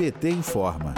PT informa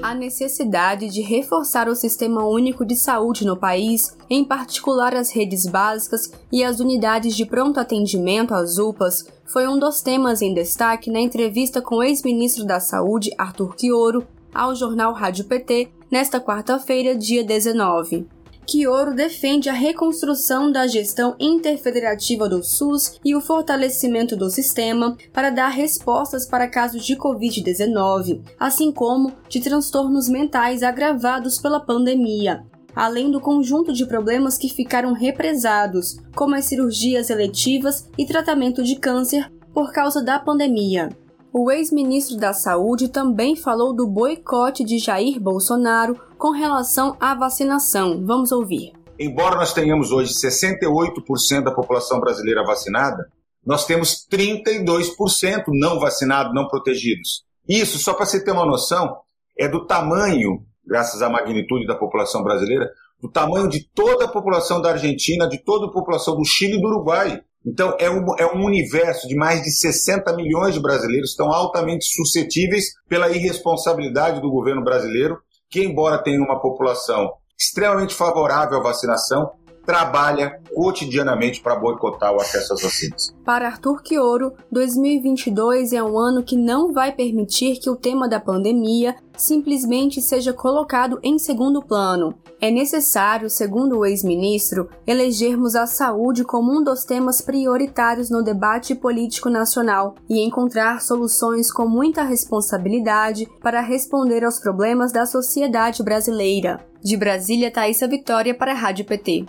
a necessidade de reforçar o Sistema Único de Saúde no país, em particular as redes básicas e as unidades de pronto atendimento, as UPAs, foi um dos temas em destaque na entrevista com o ex-ministro da Saúde, Arthur Quioro, ao jornal Rádio PT, nesta quarta-feira, dia 19. Quioro defende a reconstrução da gestão interfederativa do SUS e o fortalecimento do sistema para dar respostas para casos de Covid-19, assim como de transtornos mentais agravados pela pandemia, além do conjunto de problemas que ficaram represados, como as cirurgias eletivas e tratamento de câncer por causa da pandemia. O ex-ministro da Saúde também falou do boicote de Jair Bolsonaro com relação à vacinação. Vamos ouvir. Embora nós tenhamos hoje 68% da população brasileira vacinada, nós temos 32% não vacinados, não protegidos. Isso, só para você ter uma noção, é do tamanho, graças à magnitude da população brasileira, do tamanho de toda a população da Argentina, de toda a população do Chile e do Uruguai. Então, é um, é um universo de mais de 60 milhões de brasileiros que estão altamente suscetíveis pela irresponsabilidade do governo brasileiro, que, embora tenha uma população extremamente favorável à vacinação, trabalha cotidianamente para boicotar o acesso às vacinas. Para Arthur Quioro, 2022 é um ano que não vai permitir que o tema da pandemia simplesmente seja colocado em segundo plano. É necessário, segundo o ex-ministro, elegermos a saúde como um dos temas prioritários no debate político nacional e encontrar soluções com muita responsabilidade para responder aos problemas da sociedade brasileira. De Brasília, Thaisa Vitória para a Rádio PT.